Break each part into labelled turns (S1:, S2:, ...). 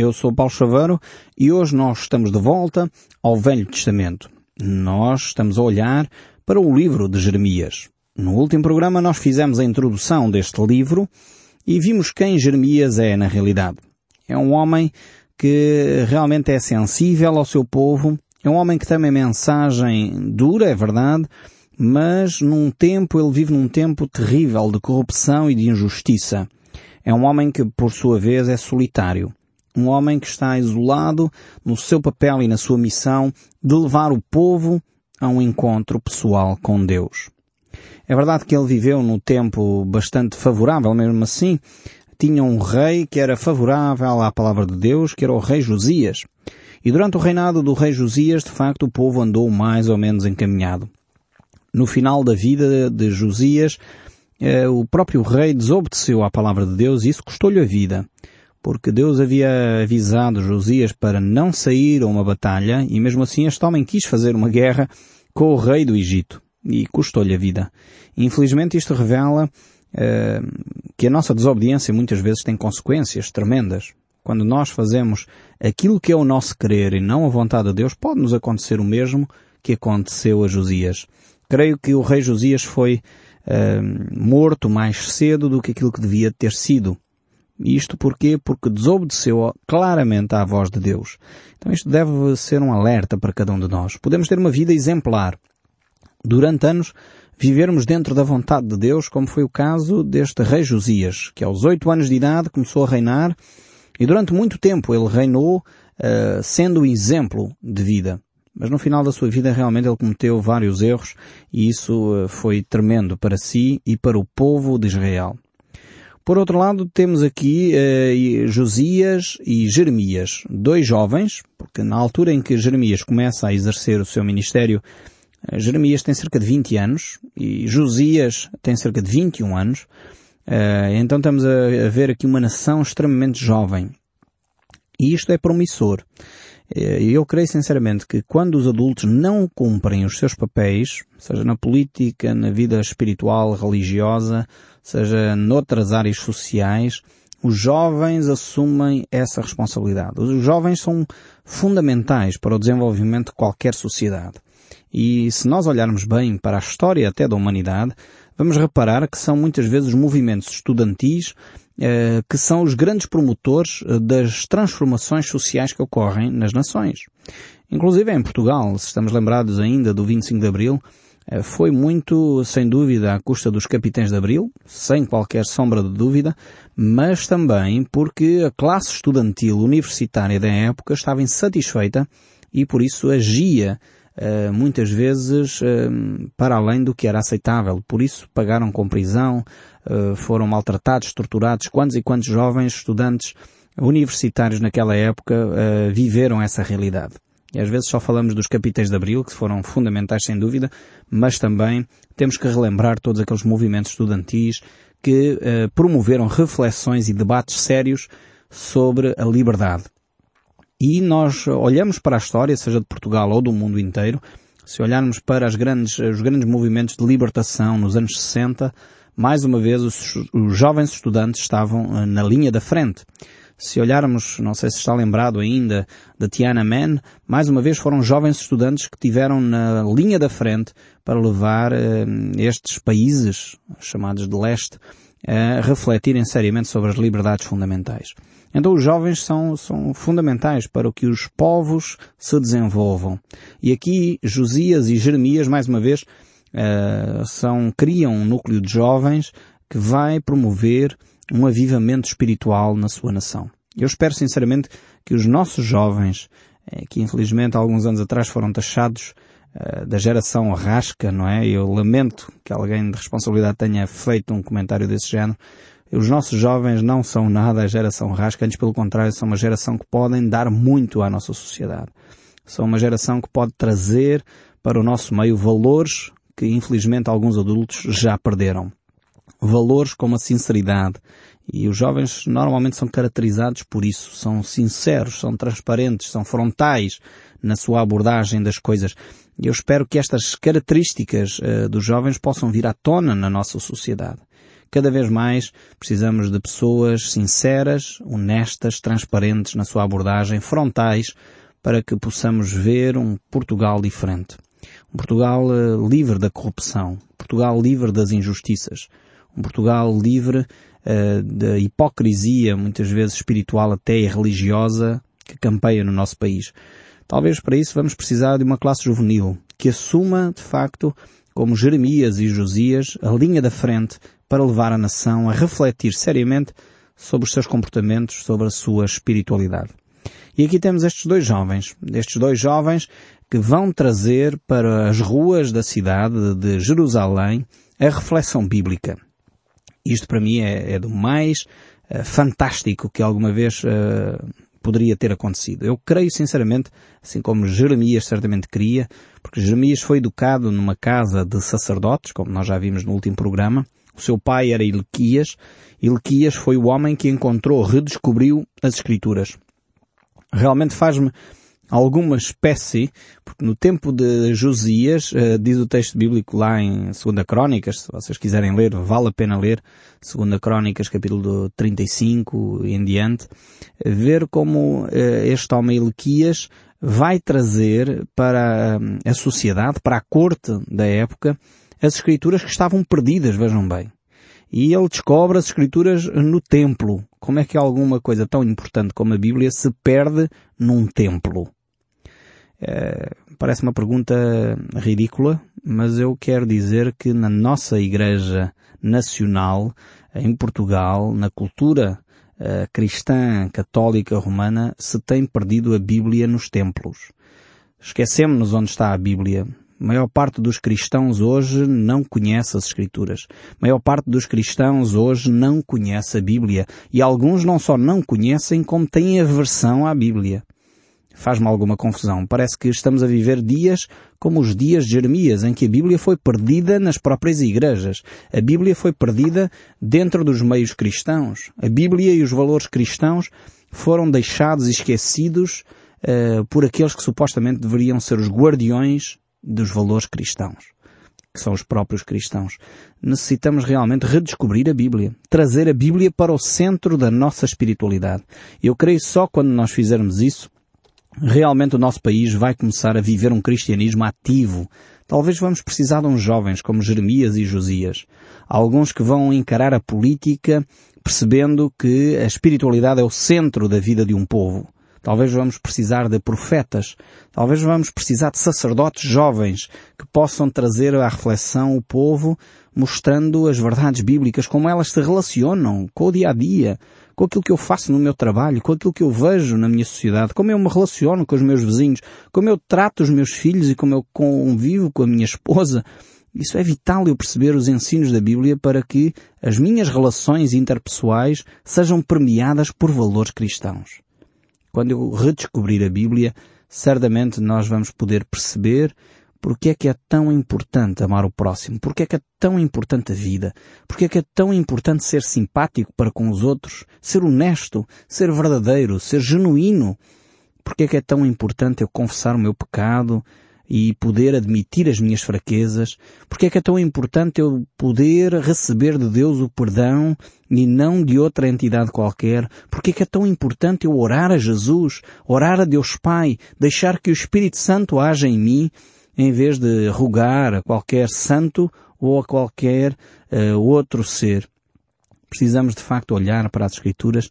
S1: Eu sou Paulo Chaveiro e hoje nós estamos de volta ao Velho Testamento. Nós estamos a olhar para o livro de Jeremias. No último programa nós fizemos a introdução deste livro e vimos quem Jeremias é na realidade. É um homem que realmente é sensível ao seu povo, é um homem que tem uma mensagem dura, é verdade, mas num tempo, ele vive num tempo terrível de corrupção e de injustiça. É um homem que, por sua vez, é solitário. Um homem que está isolado no seu papel e na sua missão de levar o povo a um encontro pessoal com Deus. É verdade que ele viveu num tempo bastante favorável, mesmo assim, tinha um rei que era favorável à palavra de Deus, que era o rei Josias. E durante o reinado do rei Josias, de facto, o povo andou mais ou menos encaminhado no final da vida de Josias, eh, o próprio rei desobedeceu à palavra de Deus e isso custou-lhe a vida. Porque Deus havia avisado Josias para não sair a uma batalha e mesmo assim este homem quis fazer uma guerra com o rei do Egito e custou-lhe a vida. Infelizmente isto revela eh, que a nossa desobediência muitas vezes tem consequências tremendas. Quando nós fazemos aquilo que é o nosso querer e não a vontade de Deus, pode nos acontecer o mesmo que aconteceu a Josias. Creio que o rei Josias foi uh, morto mais cedo do que aquilo que devia ter sido. Isto porquê? Porque desobedeceu claramente à voz de Deus. Então isto deve ser um alerta para cada um de nós. Podemos ter uma vida exemplar. Durante anos, vivermos dentro da vontade de Deus, como foi o caso deste rei Josias, que aos oito anos de idade começou a reinar e durante muito tempo ele reinou uh, sendo o exemplo de vida. Mas no final da sua vida realmente ele cometeu vários erros e isso eh, foi tremendo para si e para o povo de Israel. Por outro lado, temos aqui eh, Josias e Jeremias, dois jovens, porque na altura em que Jeremias começa a exercer o seu ministério, eh, Jeremias tem cerca de 20 anos e Josias tem cerca de 21 anos. Eh, então estamos a, a ver aqui uma nação extremamente jovem. E isto é promissor. Eh, eu creio sinceramente que quando os adultos não cumprem os seus papéis, seja na política, na vida espiritual, religiosa, seja noutras áreas sociais, os jovens assumem essa responsabilidade. Os jovens são fundamentais para o desenvolvimento de qualquer sociedade. E se nós olharmos bem para a história até da humanidade, vamos reparar que são muitas vezes os movimentos estudantis que são os grandes promotores eh, das transformações sociais que ocorrem nas nações. Inclusive em Portugal, se estamos lembrados ainda do 25 de Abril, eh, foi muito, sem dúvida, à custa dos capitães de Abril, sem qualquer sombra de dúvida, mas também porque a classe estudantil universitária da época estava insatisfeita e por isso agia uh, muitas vezes uh, para além do que era aceitável. Por isso pagaram com prisão, uh, foram maltratados, torturados. Quantos e quantos jovens estudantes universitários naquela época viveram essa realidade? E às vezes só falamos dos capítulos de Abril, que foram fundamentais sem dúvida, mas também temos que relembrar todos aqueles movimentos estudantis que promoveram reflexões e debates sérios sobre a liberdade. E nós olhamos para a história, seja de Portugal ou do mundo inteiro, se olharmos para grandes, os grandes movimentos de libertação nos anos 60, mais uma vez os, os jovens estudantes estavam eh, na linha da frente. Se olharmos, não sei se está lembrado ainda, da Tiananmen, mais uma vez foram jovens estudantes que tiveram na linha da frente para levar eh, estes países, chamados de leste, a refletirem seriamente sobre as liberdades fundamentais. Então os jovens são, são fundamentais para que os povos se desenvolvam. E aqui Josias e Jeremias, mais uma vez, uh, são, criam um núcleo de jovens que vai promover um avivamento espiritual na sua nação. Eu espero sinceramente que os nossos jovens, eh, que infelizmente alguns anos atrás foram taxados uh, da geração rasca, não é? Eu lamento que alguém de responsabilidade tenha feito um comentário desse género, os nossos jovens não são nada a geração rasca, antes pelo contrário, são uma geração que podem dar muito à nossa sociedade. São uma geração que pode trazer para o nosso meio valores que infelizmente alguns adultos já perderam. Valores como a sinceridade. E os jovens normalmente são caracterizados por isso. São sinceros, são transparentes, são frontais na sua abordagem das coisas. E eu espero que estas características uh, dos jovens possam vir à tona na nossa sociedade Cada vez mais precisamos de pessoas sinceras, honestas, transparentes na sua abordagem, frontais, para que possamos ver um Portugal diferente. Um Portugal uh, livre da corrupção. Um Portugal livre das injustiças. Um Portugal livre uh, da hipocrisia, muitas vezes espiritual até e religiosa, que campeia no nosso país. Talvez para isso vamos precisar de uma classe juvenil que assuma, de facto, como Jeremias e Josias, a linha da frente para levar a nação a refletir seriamente sobre os seus comportamentos, sobre a sua espiritualidade. E aqui temos estes dois jovens, estes dois jovens que vão trazer para as ruas da cidade de Jerusalém a reflexão bíblica. Isto para mim é, é do mais uh, fantástico que alguma vez uh, poderia ter acontecido. Eu creio sinceramente, assim como Jeremias certamente queria, porque Jeremias foi educado numa casa de sacerdotes, como nós já vimos no último programa. O seu pai era Ilquias. Ilquias foi o homem que encontrou, redescobriu as Escrituras. Realmente faz-me alguma espécie, porque no tempo de Josias, uh, diz o texto bíblico lá em 2 Crónicas, se vocês quiserem ler, vale a pena ler 2 Crónicas, capítulo 35 em diante, ver como uh, este homem Ilquias vai trazer para a sociedade, para a corte da época, as escrituras que estavam perdidas, vejam bem. E ele descobre as escrituras no templo. Como é que alguma coisa tão importante como a Bíblia se perde num templo? É, parece uma pergunta ridícula, mas eu quero dizer que na nossa Igreja Nacional, em Portugal, na cultura uh, cristã católica romana, se tem perdido a Bíblia nos templos. Esquecemos-nos onde está a Bíblia. A maior parte dos cristãos hoje não conhece as Escrituras. A maior parte dos cristãos hoje não conhece a Bíblia. E alguns não só não conhecem, como têm aversão à Bíblia faz-me alguma confusão. Parece que estamos a viver dias como os dias de Jeremias, em que a Bíblia foi perdida nas próprias igrejas. A Bíblia foi perdida dentro dos meios cristãos. A Bíblia e os valores cristãos foram deixados e esquecidos uh, por aqueles que supostamente deveriam ser os guardiões dos valores cristãos que são os próprios cristãos. Necessitamos realmente redescobrir a Bíblia, trazer a Bíblia para o centro da nossa espiritualidade. Eu creio só quando nós fizermos isso realmente o nosso país vai começar a viver um cristianismo ativo. Talvez vamos precisar de uns jovens como Jeremias e Josias. Alguns que vão encarar a política percebendo que a espiritualidade é o centro da vida de um povo. Talvez vamos precisar de profetas. Talvez vamos precisar de sacerdotes jovens que possam trazer à reflexão o povo mostrando as verdades bíblicas, como elas se relacionam com o dia a dia, com aquilo que eu faço no meu trabalho, com aquilo que eu vejo na minha sociedade, como eu me relaciono com os meus vizinhos, como eu trato os meus filhos e como eu convivo com a minha esposa. Isso é vital eu perceber os ensinos da Bíblia para que as minhas relações interpessoais sejam permeadas por valores cristãos. Quando eu redescobrir a Bíblia, certamente nós vamos poder perceber porque é que é tão importante amar o próximo? Porque é que é tão importante a vida? Porque é que é tão importante ser simpático para com os outros? Ser honesto? Ser verdadeiro? Ser genuíno? Porque é que é tão importante eu confessar o meu pecado e poder admitir as minhas fraquezas? Porque é que é tão importante eu poder receber de Deus o perdão e não de outra entidade qualquer? Porque é que é tão importante eu orar a Jesus, orar a Deus Pai, deixar que o Espírito Santo haja em mim em vez de rogar a qualquer santo ou a qualquer uh, outro ser. Precisamos de facto olhar para as Escrituras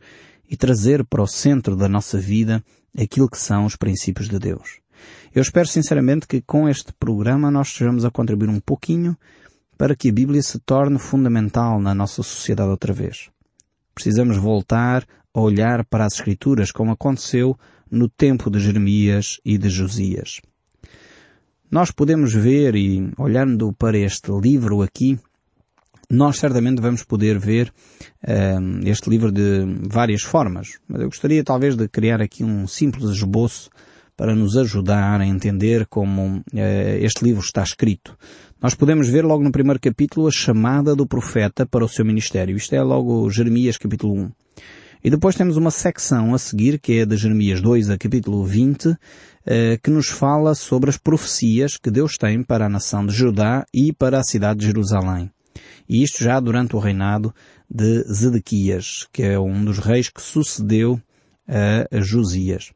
S1: e trazer para o centro da nossa vida aquilo que são os princípios de Deus. Eu espero sinceramente que com este programa nós estejamos a contribuir um pouquinho para que a Bíblia se torne fundamental na nossa sociedade outra vez. Precisamos voltar a olhar para as Escrituras como aconteceu no tempo de Jeremias e de Josias. Nós podemos ver e olhando para este livro aqui, nós certamente vamos poder ver uh, este livro de várias formas. Mas eu gostaria talvez de criar aqui um simples esboço para nos ajudar a entender como uh, este livro está escrito. Nós podemos ver logo no primeiro capítulo a chamada do profeta para o seu ministério. Isto é logo Jeremias capítulo 1. E depois temos uma secção a seguir, que é de Jeremias 2 a capítulo 20, eh, que nos fala sobre as profecias que Deus tem para a nação de Judá e para a cidade de Jerusalém. E isto já durante o reinado de Zedequias, que é um dos reis que sucedeu a Josias.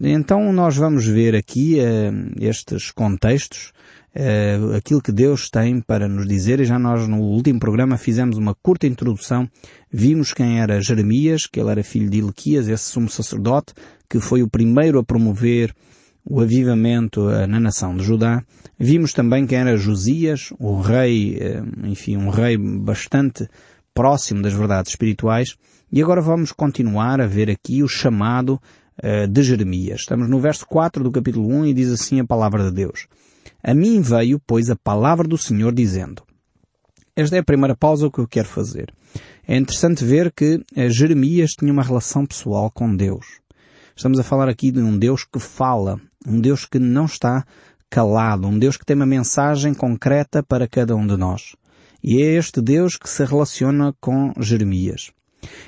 S1: Então nós vamos ver aqui uh, estes contextos, uh, aquilo que Deus tem para nos dizer, e já nós no último programa fizemos uma curta introdução, vimos quem era Jeremias, que ele era filho de Ilquias, esse sumo sacerdote, que foi o primeiro a promover o avivamento uh, na nação de Judá. Vimos também quem era Josias, o rei, enfim, um rei bastante próximo das verdades espirituais. E agora vamos continuar a ver aqui o chamado uh, de Jeremias. Estamos no verso 4 do capítulo 1 e diz assim a palavra de Deus. A mim veio, pois, a palavra do Senhor dizendo. Esta é a primeira pausa que eu quero fazer. É interessante ver que uh, Jeremias tinha uma relação pessoal com Deus. Estamos a falar aqui de um Deus que fala, um Deus que não está calado, um Deus que tem uma mensagem concreta para cada um de nós. E é este Deus que se relaciona com Jeremias.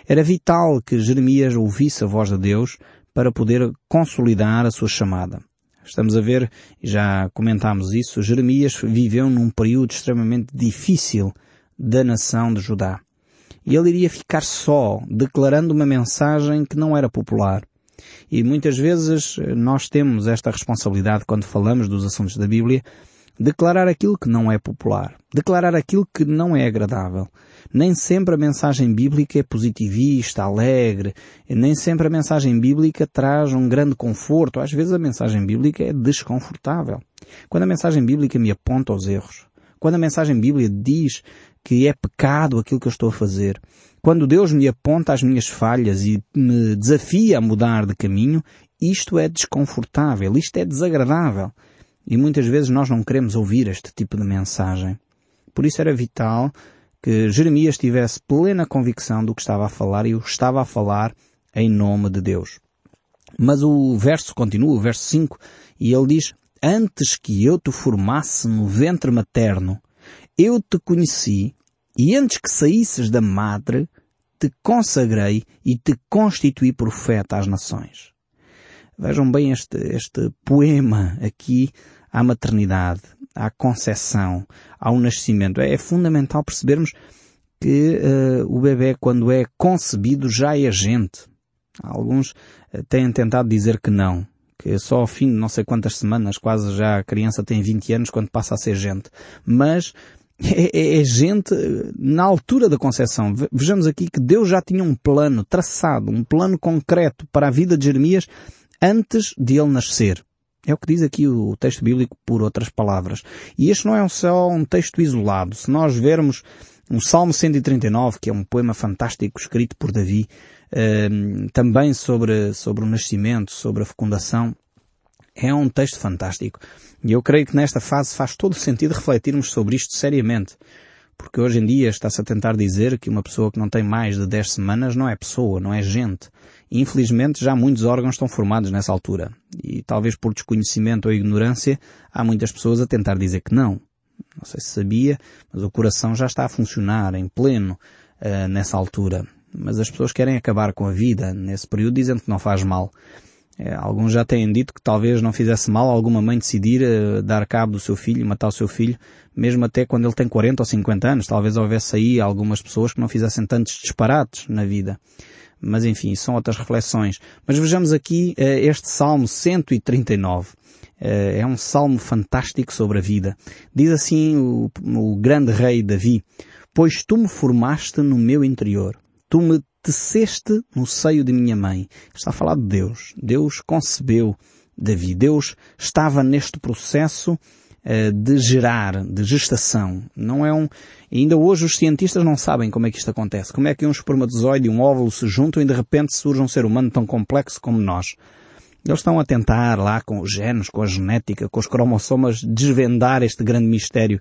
S1: Era vital que Jeremias ouvisse a voz de Deus para poder consolidar a sua chamada. Estamos a ver, já comentámos isso, Jeremias viveu num período extremamente difícil da nação de Judá. E ele iria ficar só, declarando uma mensagem que não era popular. E muitas vezes nós temos esta responsabilidade quando falamos dos assuntos da Bíblia, declarar aquilo que não é popular, declarar aquilo que não é agradável. Nem sempre a mensagem bíblica é positivista, alegre, nem sempre a mensagem bíblica traz um grande conforto. Às vezes a mensagem bíblica é desconfortável. Quando a mensagem bíblica me aponta aos erros, quando a mensagem bíblica diz que é pecado aquilo que eu estou a fazer, quando Deus me aponta às minhas falhas e me desafia a mudar de caminho, isto é desconfortável, isto é desagradável. E muitas vezes nós não queremos ouvir este tipo de mensagem. Por isso era vital que Jeremias tivesse plena convicção do que estava a falar e o estava a falar em nome de Deus. Mas o verso continua, o verso 5, e ele diz, Antes que eu te formasse no ventre materno, eu te conheci, e antes que saísses da madre, te consagrei e te constituí profeta às nações. Vejam bem este, este poema aqui à maternidade, à concepção, ao nascimento. É, fundamental percebermos que uh, o bebê, quando é concebido, já é gente. Alguns uh, têm tentado dizer que não, que só ao fim de não sei quantas semanas, quase já a criança tem 20 anos quando passa a ser gente. Mas é, é, é gente eh, na altura da concepção. Vejamos aqui que Deus já tinha um plano traçado, um plano concreto para a vida de Jeremias antes de ele nascer. É o que diz aqui o texto bíblico por outras palavras. E este não é só um texto isolado. Se nós vermos o Salmo 139, que é um poema fantástico escrito por Davi, ehm, também sobre, sobre o nascimento, sobre a fecundação, é um texto fantástico. E eu creio que nesta fase faz todo o sentido refletirmos sobre isto seriamente. Porque hoje em dia está-se a tentar dizer que uma pessoa que não tem mais de 10 semanas não é pessoa, não é gente. Infelizmente já muitos órgãos estão formados nessa altura. E talvez por desconhecimento ou ignorância há muitas pessoas a tentar dizer que não. Não sei se sabia, mas o coração já está a funcionar em pleno uh, nessa altura. Mas as pessoas querem acabar com a vida nesse período dizendo que não faz mal. É, alguns já têm dito que talvez não fizesse mal alguma mãe decidir uh, dar cabo do seu filho, matar o seu filho, mesmo até quando ele tem 40 ou 50 anos. Talvez houvesse aí algumas pessoas que não fizessem tantos disparates na vida. Mas enfim, são outras reflexões. Mas vejamos aqui uh, este Salmo 139. Uh, é um salmo fantástico sobre a vida. Diz assim o, o grande rei Davi, Pois tu me formaste no meu interior. Tu me teceste no seio de minha mãe. Está a falar de Deus. Deus concebeu Davi. Deus estava neste processo de gerar, de gestação. Não é um, ainda hoje os cientistas não sabem como é que isto acontece. Como é que um espermatozoide e um óvulo se juntam e de repente surge um ser humano tão complexo como nós. Eles estão a tentar lá com os genes, com a genética, com os cromossomas desvendar este grande mistério.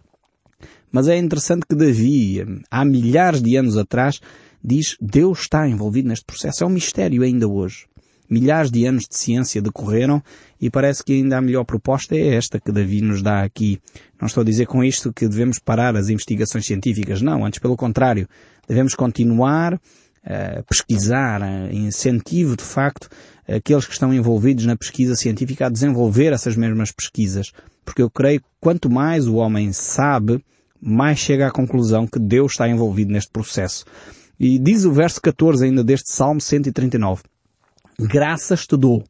S1: Mas é interessante que Davi, há milhares de anos atrás, diz Deus está envolvido neste processo. É um mistério ainda hoje. Milhares de anos de ciência decorreram e parece que ainda a melhor proposta é esta que Davi nos dá aqui. Não estou a dizer com isto que devemos parar as investigações científicas, não, antes pelo contrário. Devemos continuar a pesquisar, a incentivo de facto aqueles que estão envolvidos na pesquisa científica a desenvolver essas mesmas pesquisas. Porque eu creio que quanto mais o homem sabe, mais chega à conclusão que Deus está envolvido neste processo. E diz o verso 14 ainda deste Salmo 139. Graças te dou,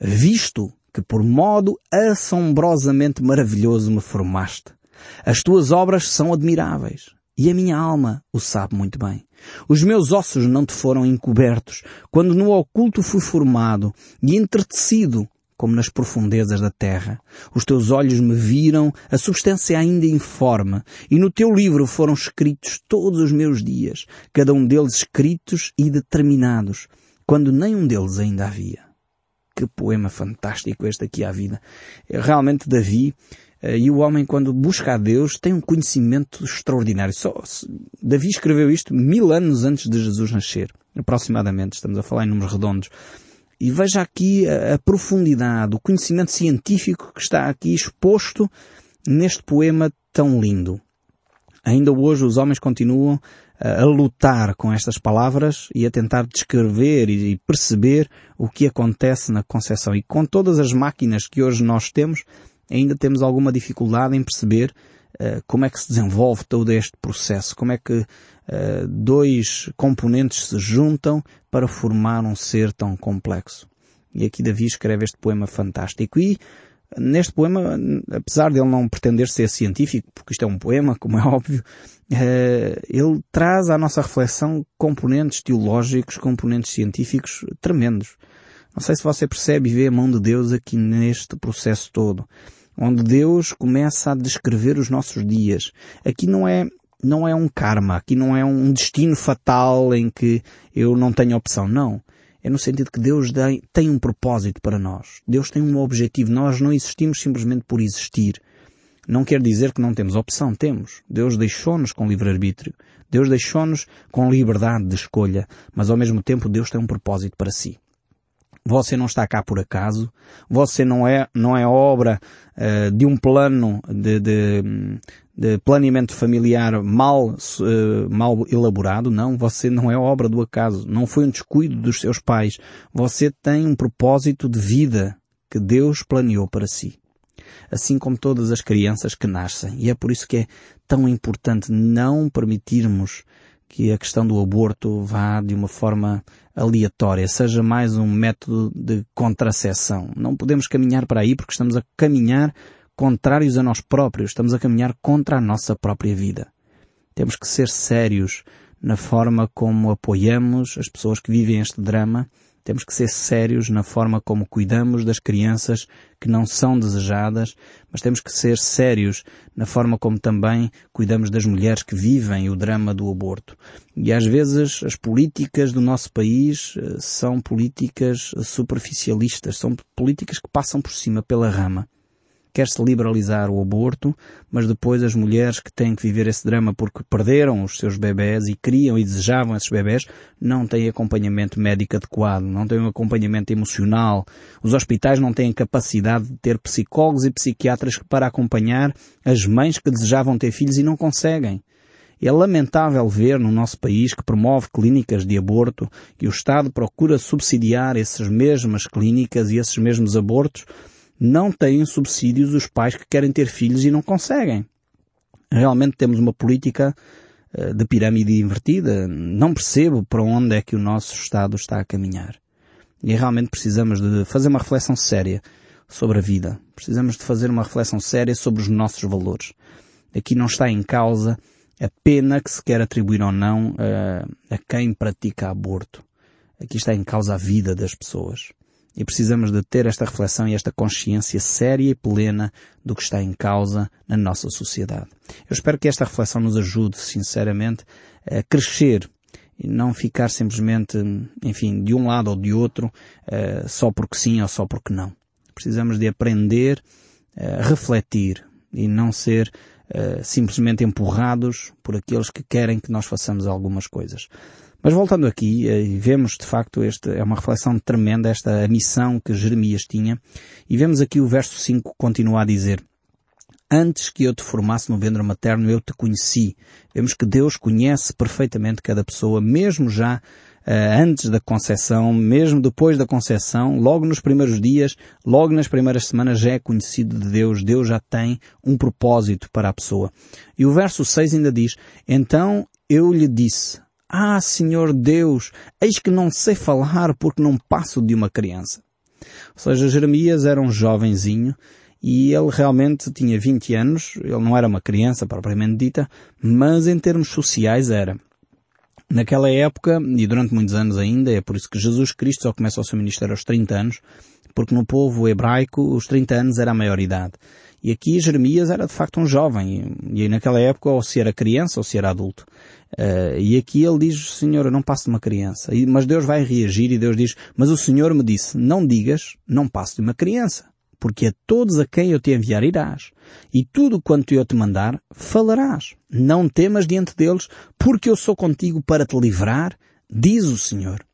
S1: visto que por modo assombrosamente maravilhoso me formaste. As tuas obras são admiráveis e a minha alma o sabe muito bem. Os meus ossos não te foram encobertos quando no oculto fui formado e entretecido como nas profundezas da terra. Os teus olhos me viram a substância ainda informe, e no teu livro foram escritos todos os meus dias, cada um deles escritos e determinados, quando nenhum deles ainda havia. Que poema fantástico este aqui à vida. É realmente Davi, eh, e o homem quando busca a Deus tem um conhecimento extraordinário. Só, Davi escreveu isto mil anos antes de Jesus nascer, aproximadamente, estamos a falar em números redondos. E veja aqui a, a profundidade, o conhecimento científico que está aqui exposto neste poema tão lindo. Ainda hoje os homens continuam a lutar com estas palavras e a tentar descrever e perceber o que acontece na concepção. E com todas as máquinas que hoje nós temos, ainda temos alguma dificuldade em perceber uh, como é que se desenvolve todo este processo, como é que uh, dois componentes se juntam para formar um ser tão complexo. E aqui Davi escreve este poema fantástico. E neste poema, apesar de ele não pretender ser científico, porque isto é um poema, como é óbvio, eh, ele traz à nossa reflexão componentes teológicos, componentes científicos tremendos. Não sei se você percebe e vê a mão de Deus aqui neste processo todo, onde Deus começa a descrever os nossos dias. Aqui não é não é um karma, aqui não é um destino fatal em que eu não tenho opção, não. É no sentido que Deus tem um propósito para nós. Deus tem um objetivo. Nós não existimos simplesmente por existir. Não quer dizer que não temos opção. Temos. Deus deixou-nos com livre-arbítrio. Deus deixou-nos com liberdade de escolha. Mas ao mesmo tempo Deus tem um propósito para si. Você não está cá por acaso. Você não é, não é obra uh, de um plano de, de, de planeamento familiar mal, uh, mal elaborado. Não, você não é obra do acaso. Não foi um descuido dos seus pais. Você tem um propósito de vida que Deus planeou para si. Assim como todas as crianças que nascem. E é por isso que é tão importante não permitirmos que a questão do aborto vá de uma forma aleatória, seja mais um método de contracepção. Não podemos caminhar para aí porque estamos a caminhar contrários a nós próprios, estamos a caminhar contra a nossa própria vida. Temos que ser sérios na forma como apoiamos as pessoas que vivem este drama temos que ser sérios na forma como cuidamos das crianças que não são desejadas, mas temos que ser sérios na forma como também cuidamos das mulheres que vivem o drama do aborto. E às vezes as políticas do nosso país eh, são políticas superficialistas, são políticas que passam por cima pela rama quer-se liberalizar o aborto, mas depois as mulheres que têm que viver esse drama porque perderam os seus bebés e queriam e desejavam esses bebés, não têm acompanhamento médico adequado, não têm um acompanhamento emocional. Os hospitais não têm capacidade de ter psicólogos e psiquiatras para acompanhar as mães que desejavam ter filhos e não conseguem. É lamentável ver no nosso país que promove clínicas de aborto e o Estado procura subsidiar essas mesmas clínicas e esses mesmos abortos não têm subsídios os pais que querem ter filhos e não conseguem. Realmente temos uma política uh, de pirâmide invertida. Não percebo para onde é que o nosso Estado está a caminhar. E realmente precisamos de fazer uma reflexão séria sobre a vida. Precisamos de fazer uma reflexão séria sobre os nossos valores. Aqui não está em causa a pena que se quer atribuir ou não uh, a quem pratica aborto. Aqui está em causa a vida das pessoas. E precisamos de ter esta reflexão e esta consciência séria e plena do que está em causa na nossa sociedade. Eu espero que esta reflexão nos ajude, sinceramente, a crescer e não ficar simplesmente, enfim, de um lado ou de outro, uh, só porque sim ou só porque não. Precisamos de aprender a refletir e não ser uh, simplesmente empurrados por aqueles que querem que nós façamos algumas coisas. Mas voltando aqui, eh, vemos de facto este, é uma reflexão tremenda, esta missão que Jeremias tinha, e vemos aqui o verso 5 continua a dizer, Antes que eu te formasse no ventre materno, eu te conheci. Vemos que Deus conhece perfeitamente cada pessoa, mesmo já antes da concepção, mesmo depois da concepção, logo nos primeiros dias, logo nas primeiras semanas já é conhecido de Deus. Deus já tem um propósito para a pessoa. E o verso 6 ainda diz, então eu lhe disse, ah, Senhor Deus, eis que não sei falar porque não passo de uma criança. Ou seja, Jeremias era um jovenzinho e ele realmente tinha 20 anos, ele não era uma criança propriamente dita, mas em termos sociais era. Naquela época, e durante muitos anos ainda, é por isso que Jesus Cristo só começa o seu ministério aos 30 anos, porque no povo hebraico os 30 anos era a maioridade. E aqui Jeremias era de facto um jovem, e naquela época ou se era criança ou se era adulto. Uh, e aqui ele diz, Senhor, eu não passo de uma criança. E, mas Deus vai reagir e Deus diz, mas o Senhor me disse, não digas, não passo de uma criança porque a todos a quem eu te enviar irás, e tudo quanto eu te mandar, falarás. Não temas diante deles, porque eu sou contigo para te livrar, diz o Senhor.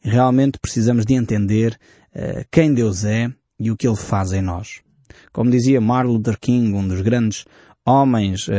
S1: Realmente precisamos de entender uh, quem Deus é e o que Ele faz em nós. Como dizia Luther King, um dos grandes homens uh,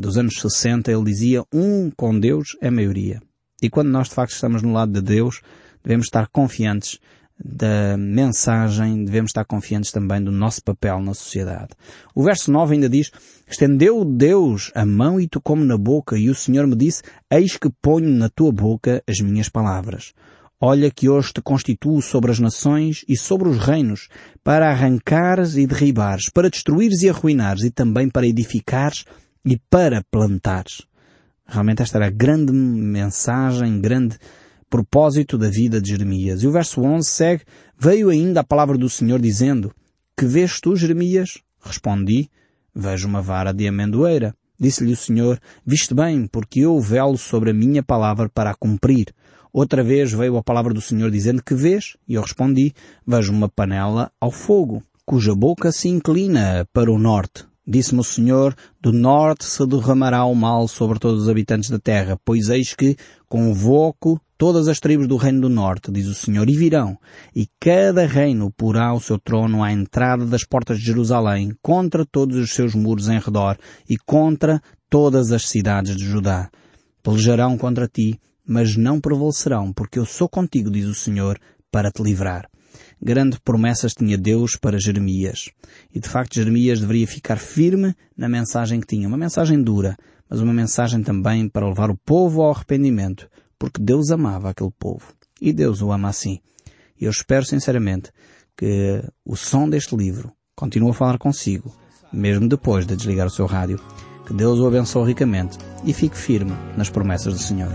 S1: dos anos 60, ele dizia, um com Deus é maioria. E quando nós de facto estamos no lado de Deus, devemos estar confiantes da mensagem, devemos estar confiantes também do nosso papel na sociedade. O verso 9 ainda diz, estendeu Deus a mão e tocou-me na boca, e o Senhor me disse, eis que ponho na tua boca as minhas palavras. Olha que hoje te constituo sobre as nações e sobre os reinos, para arrancares e derribares, para destruires e arruinares, e também para edificares e para plantares. Realmente esta era a grande mensagem, grande propósito da vida de Jeremias. E o verso 11 segue, veio ainda a palavra do Senhor dizendo, que vês tu, Jeremias? Respondi, vejo uma vara de amendoeira. Disse-lhe o Senhor, viste bem, porque eu velo sobre a minha palavra para a cumprir. Outra vez veio a palavra do Senhor dizendo que vês? E eu respondi, vejo uma panela ao fogo, cuja boca se inclina para o norte. Disse-me o Senhor, do norte se derramará o mal sobre todos os habitantes da terra, pois eis que convoco todas as tribos do reino do norte, diz o Senhor, e virão, e cada reino porá o seu trono à entrada das portas de Jerusalém, contra todos os seus muros em redor, e contra todas as cidades de Judá. Pelejarão contra ti, mas não prevalecerão, porque eu sou contigo, diz o Senhor, para te livrar. Grande promessas tinha Deus para Jeremias. E de facto Jeremias deveria ficar firme na mensagem que tinha. Uma mensagem dura, mas uma mensagem também para levar o povo ao arrependimento, porque Deus amava aquele povo. E Deus o ama assim. E eu espero sinceramente que o som deste livro continue a falar consigo, mesmo depois de desligar o seu rádio. Que Deus o abençoe ricamente e fique firme nas promessas do Senhor.